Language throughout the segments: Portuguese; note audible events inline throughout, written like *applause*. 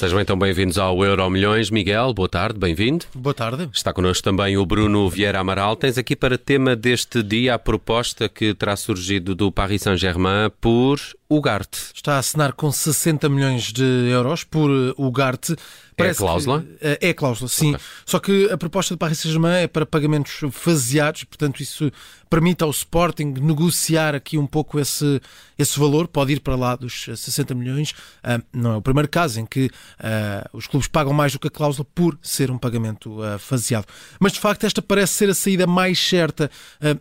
Sejam então bem-vindos ao Euro Milhões. Miguel, boa tarde, bem-vindo. Boa tarde. Está connosco também o Bruno Vieira Amaral. Tens aqui para tema deste dia a proposta que terá surgido do Paris Saint-Germain por Ugarte. Está a assinar com 60 milhões de euros por Ugarte. é a cláusula? Que, eh, é a cláusula, sim. Okay. Só que a proposta do Paris Saint-Germain é para pagamentos faseados, portanto isso permite ao Sporting negociar aqui um pouco esse, esse valor, pode ir para lá dos 60 milhões. Uh, não é o primeiro caso em que uh, os clubes pagam mais do que a cláusula por ser um pagamento uh, faseado. Mas de facto esta parece ser a saída mais certa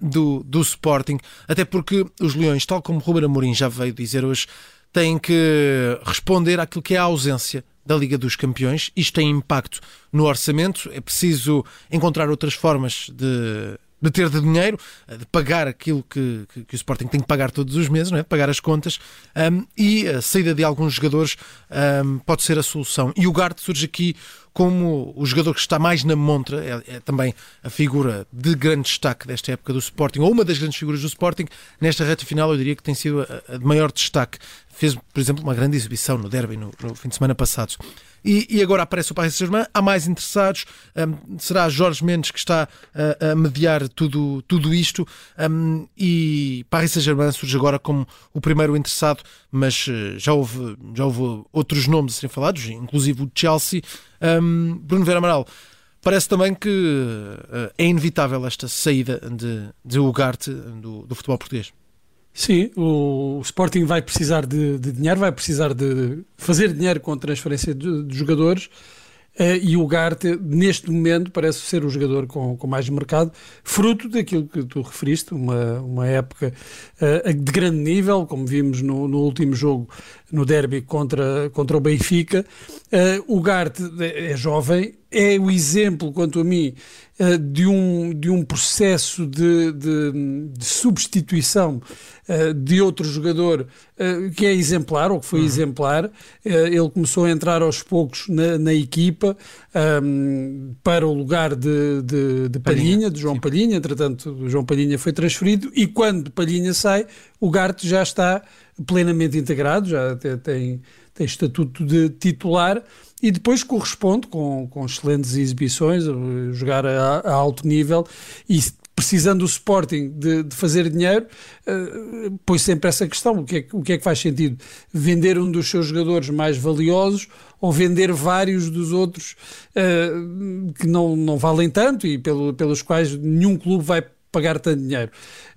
do, do Sporting, até porque os Leões, tal como Ruben Amorim já veio dizer hoje, têm que responder àquilo que é a ausência da Liga dos Campeões. Isto tem impacto no orçamento. É preciso encontrar outras formas de de ter de dinheiro, de pagar aquilo que, que, que, o Sporting tem que pagar todos os meses, não é? de pagar as contas, um, e a saída de alguns jogadores um, pode ser a solução. E o Garte surge aqui como o jogador que está mais na montra, é, é, também a figura de grande destaque desta época do Sporting, ou uma das grandes figuras do Sporting, nesta reta final eu diria que tem sido a, a de maior destaque. Fez, por exemplo, uma grande exibição no derby no, no fim de semana passado. E, e, agora aparece o Paris Saint-Germain, há mais interessados, um, será Jorge Mendes que está a, a mediar tudo, tudo isto um, e Paris Saint-Germain surge agora como o primeiro interessado, mas uh, já houve, já houve outros nomes a serem falados, inclusive o Chelsea. Um, Bruno Vera Amaral, parece também que uh, é inevitável esta saída de, de Ugarte do, do futebol português. Sim, o Sporting vai precisar de, de dinheiro, vai precisar de fazer dinheiro com a transferência de, de jogadores. Uh, e o Garte, neste momento, parece ser o jogador com, com mais mercado, fruto daquilo que tu referiste, uma, uma época uh, de grande nível, como vimos no, no último jogo, no derby contra, contra o Benfica. Uh, o Garte é jovem, é o exemplo, quanto a mim, uh, de, um, de um processo de, de, de substituição uh, de outro jogador que é exemplar, ou que foi uhum. exemplar. ele começou a entrar aos poucos na, na equipa um, para o lugar de, de, de Palhinha, Palhinha, de João Sim. Palhinha. Entretanto, João Palhinha foi transferido e quando Palhinha sai, o Garte já está plenamente integrado, já tem, tem estatuto de titular e depois corresponde com, com excelentes exibições, jogar a, a alto nível e precisando o Sporting de, de fazer dinheiro, uh, põe sempre essa questão: o que, é, o que é que faz sentido? Vender um dos seus jogadores mais valiosos ou vender vários dos outros uh, que não, não valem tanto e pelo, pelos quais nenhum clube vai pagar tanto dinheiro.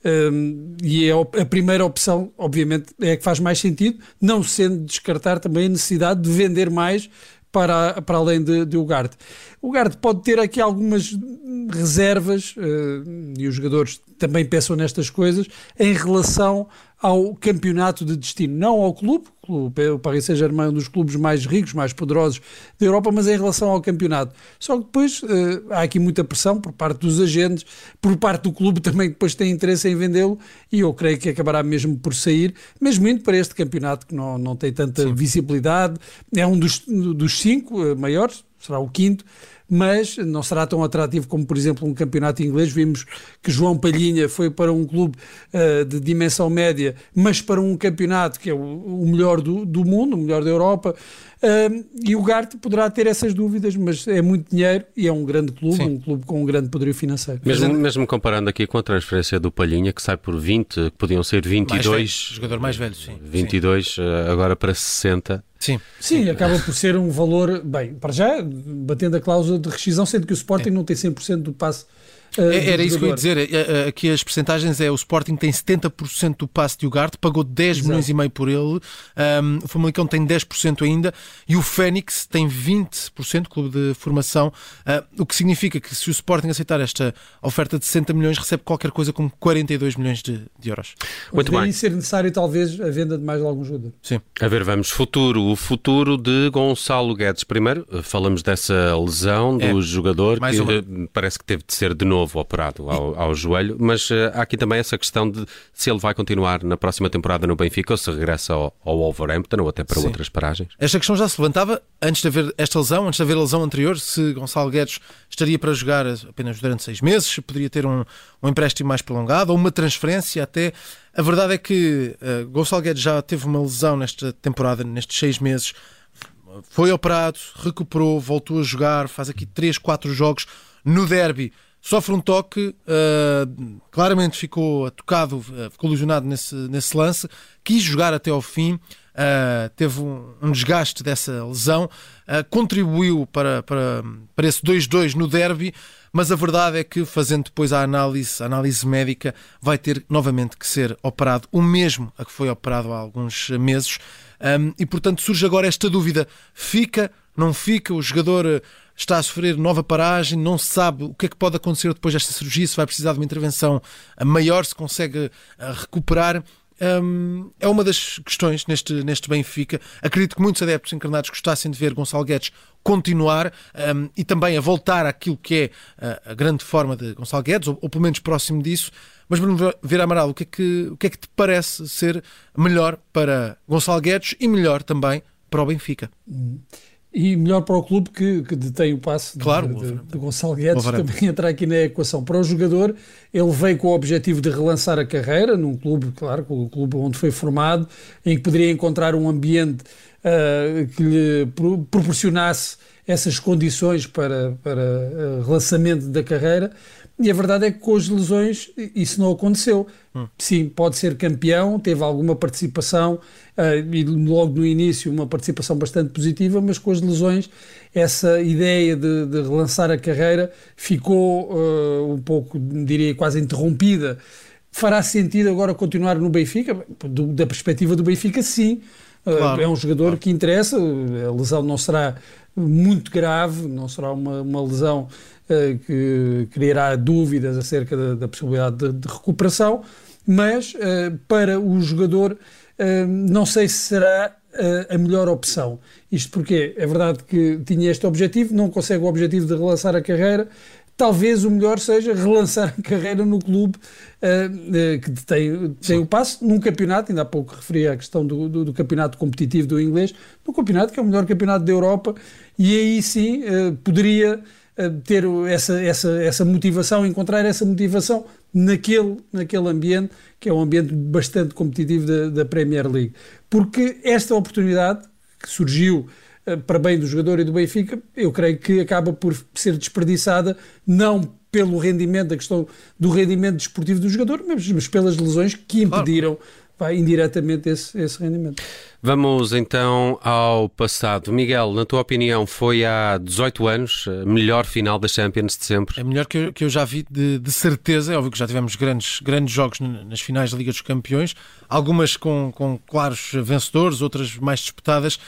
Um, e é a primeira opção, obviamente, é a que faz mais sentido, não sendo descartar também a necessidade de vender mais para, para além de, de Ugarte. O Ugarte pode ter aqui algumas reservas, uh, e os jogadores também pensam nestas coisas, em relação ao campeonato de destino, não ao clube, o Paris Saint-Germain é um dos clubes mais ricos, mais poderosos da Europa, mas em relação ao campeonato. Só que depois uh, há aqui muita pressão por parte dos agentes, por parte do clube *laughs* também que depois tem interesse em vendê-lo e eu creio que acabará mesmo por sair, mesmo indo para este campeonato que não, não tem tanta Sim. visibilidade, é um dos, dos cinco uh, maiores, será o quinto, mas não será tão atrativo como, por exemplo, um campeonato inglês. Vimos que João Palhinha foi para um clube uh, de dimensão média, mas para um campeonato que é o, o melhor do, do, mundo, o melhor da Europa. Uh, e o Garte poderá ter essas dúvidas, mas é muito dinheiro e é um grande clube, Sim. um clube com um grande poderio financeiro. Mesmo, mesmo comparando aqui com a transferência do Palhinha, que sai por 20, que podiam ser 22. Mais velho, jogador mais velho, sim. 22, sim. Eh, agora para 60. Sim. Sim, acaba por ser um valor, bem, para já, batendo a cláusula de rescisão, sendo que o Sporting é. não tem 100% do passe Uh, Era isso que eu ia dizer. Eh, aqui as percentagens é o Sporting tem 70% do passe de Ugarte, pagou 10 Exato. milhões e meio por ele. Um, o Famalicão tem 10% ainda e o Fênix tem 20%, clube de formação. Uh, o que significa que se o Sporting aceitar esta oferta de 60 milhões, recebe qualquer coisa como 42 milhões de, de euros. Muito bem. ser necessário talvez a venda de mais algum jogador. Sim. A ver, vamos. Futuro. O futuro de Gonçalo Guedes. Primeiro, falamos dessa lesão do é. jogador mais que uma. parece que teve de ser de novo novo operado ao, ao joelho, mas uh, há aqui também essa questão de se ele vai continuar na próxima temporada no Benfica ou se regressa ao, ao Wolverhampton ou até para Sim. outras paragens. Esta questão já se levantava antes de haver esta lesão, antes de haver a lesão anterior, se Gonçalo Guedes estaria para jogar apenas durante seis meses, se poderia ter um, um empréstimo mais prolongado ou uma transferência até. A verdade é que uh, Gonçalo Guedes já teve uma lesão nesta temporada, nestes seis meses foi operado, recuperou, voltou a jogar, faz aqui 3, 4 jogos no derby. Sofre um toque, uh, claramente ficou tocado, uh, ficou lesionado nesse, nesse lance, quis jogar até ao fim, uh, teve um, um, desgaste dessa lesão, contribuiu para, para, para esse 2-2 no derby, mas a verdade é que, fazendo depois a análise, a análise médica, vai ter novamente que ser operado, o mesmo a que foi operado há alguns meses. Um, e portanto surge agora esta dúvida: fica, não fica? O jogador está a sofrer nova paragem, não se sabe o que é que pode acontecer depois desta cirurgia, se vai precisar de uma intervenção maior, se consegue eh, recuperar. Um, é uma das questões neste, neste Benfica. Acredito que muitos adeptos encarnados gostassem de ver Gonçalo Guedes continuar um, e também a voltar àquilo que é a, a grande forma de Gonçalo Guedes, ou, ou, pelo menos próximo disso. Mas, Bruno Vera Amaral, o que, é que, o que é que te parece ser melhor para Gonçalo Guedes e melhor também para o Benfica? Hum. E melhor para o clube que, que detém o passe claro, de, de, de Gonçalo Guedes, também entrar aqui na equação. Para o jogador, ele veio com o objetivo de relançar a carreira num clube, claro, o clube onde foi formado, em que poderia encontrar um ambiente uh, que lhe pro, proporcionasse essas condições para, para uh, relançamento da carreira. E a verdade é que com as lesões isso não aconteceu. Hum. Sim, pode ser campeão, teve alguma participação uh, e logo no início uma participação bastante positiva, mas com as lesões essa ideia de, de relançar a carreira ficou uh, um pouco, diria, quase interrompida. Fará sentido agora continuar no Benfica? Do, da perspectiva do Benfica, sim. Uh, claro. É um jogador claro. que interessa, a lesão não será muito grave, não será uma, uma lesão uh, que criará dúvidas acerca da, da possibilidade de, de, recuperação, mas uh, para o jogador não sei se será a melhor opção. Isto porque é verdade que tinha este objetivo, não consegue o objetivo de relançar a carreira. Talvez o melhor seja relançar a carreira no clube uh, uh, que tem, tem o passo num campeonato. Ainda há pouco referi a questão do, do, do, campeonato competitivo do inglês, no campeonato que é o melhor campeonato da Europa, e aí sim uh, poderia ter essa, essa, essa motivação, encontrar essa motivação naquele, naquele ambiente, que é um ambiente bastante competitivo da, da Premier League. Porque esta oportunidade que surgiu uh, para bem do jogador e do Benfica, eu creio que acaba por ser desperdiçada, não pelo rendimento, da questão do rendimento desportivo do jogador, mas, mas pelas lesões que impediram vai indiretamente esse, esse rendimento. Vamos então ao passado. Miguel, na tua opinião, foi há 18 anos a melhor final da Champions de sempre? É melhor que eu, que eu já vi de, de, certeza. É óbvio que já tivemos grandes, grandes jogos nas finais da Liga dos Campeões, algumas com, com claros vencedores, outras mais disputadas.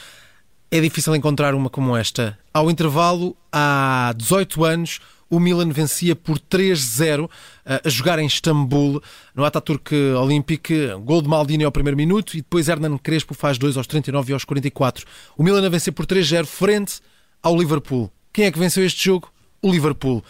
É difícil encontrar uma como esta. Ao intervalo, há 18 anos, o Milan vencia por 3-0 eh, a jogar em Istambul, no Ataturk Olympic, gol de Maldini ao primeiro minuto e depois Hernan Crespo faz 2 aos 39 e aos 44. O Milan a vencer por 3-0 frente ao Liverpool. Quem é que venceu este jogo? O Liverpool.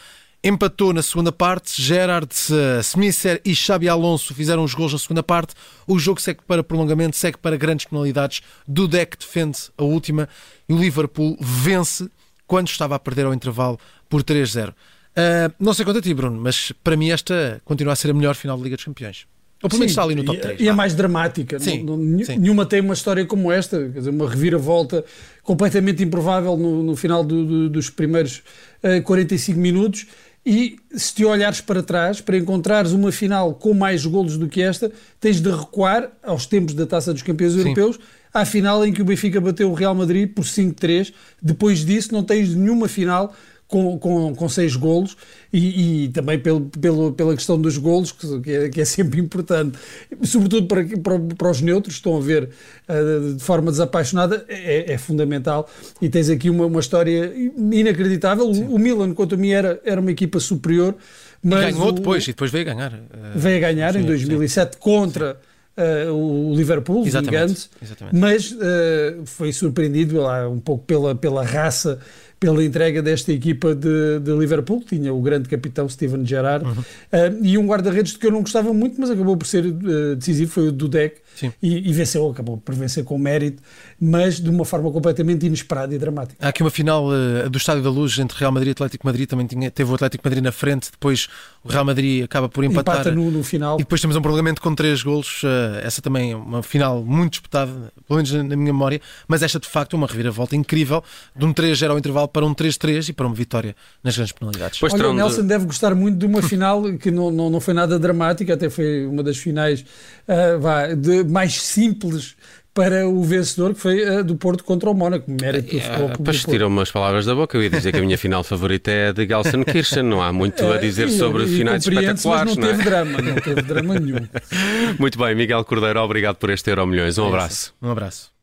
Empatou na segunda parte, Gerard, eh, Smither e Xabi Alonso fizeram os gols na segunda parte. O jogo segue para prolongamento, segue para grandes penalidades. Dudek defende a última e o Liverpool vence quando estava a perder ao intervalo por 3-0. Uh, ah, não sei quanto a ti, Bruno, mas para mim esta continua a ser a melhor final de Liga dos Campeões. Ou pelo menos está ali no top 3. E, é mais dramática. Sim, não, não, sim. Nenhuma tem uma história como esta, quer dizer, uma reviravolta completamente improvável no, no final do, do, dos primeiros uh, ah, 45 minutos. E se te olhares para trás, para encontrares uma final com mais golos do que esta, tens de recuar aos tempos da Taça dos Campeões Sim. Europeus à final em que o Benfica bateu o Real Madrid por 5-3. Depois disso, não tens nenhuma final com, com, com seis golos e, e, também pelo, pelo, pela questão dos golos, que é, que é sempre importante, sobretudo para, para, para, os neutros, estão a ver uh, de forma desapaixonada, é, é, fundamental. E tens aqui uma, uma história inacreditável. O, o Milan, quanto a mim, era, era uma equipa superior. Mas ganhou o, depois, e depois veio a ganhar. Uh, veio a ganhar sim, em 2007 sim. contra. Uh, o Liverpool, exatamente, exatamente. mas uh, foi surpreendido lá um pouco pela, pela raça, pela entrega desta equipa de, de Liverpool, tinha o grande capitão Steven Gerrard, uhum. uh, e um guarda-redes de que eu não gostava muito, mas acabou por ser decisivo, foi o Dudek, e, e, venceu, acabou por vencer com mérito, mas de uma forma completamente inesperada e dramática. Há aqui uma final do Estádio da Luz entre Real Madrid e Atlético Madrid, também tinha, teve o Atlético Madrid na frente, depois o Real Madrid acaba por empatar. Empata no, no final. E depois temos um prolongamento com três golos. Uh, essa também é uma final muito disputada, pelo menos na, na, minha memória. Mas esta, de facto, é uma reviravolta incrível de um 3-0 ao intervalo para um 3-3 e para uma vitória nas grandes penalidades. Pois Olha, o Nelson de... deve gostar muito de uma *laughs* final que não, não, não foi nada dramática, até foi uma das finais uh, vá, de, mais simples para o vencedor, que foi uh, do Porto contra o Mónaco. Mérito do futebol. Depois tiram umas palavras da boca. Eu ia dizer que a minha final favorita é a de Gelsenkirchen. Não há muito a dizer sobre e, finais espetaculares. Mas não, não teve é? drama, não teve drama nenhum. *laughs* Muito bem, Miguel Cordeiro, obrigado por este Euro Milhões. Um é abraço. Um abraço.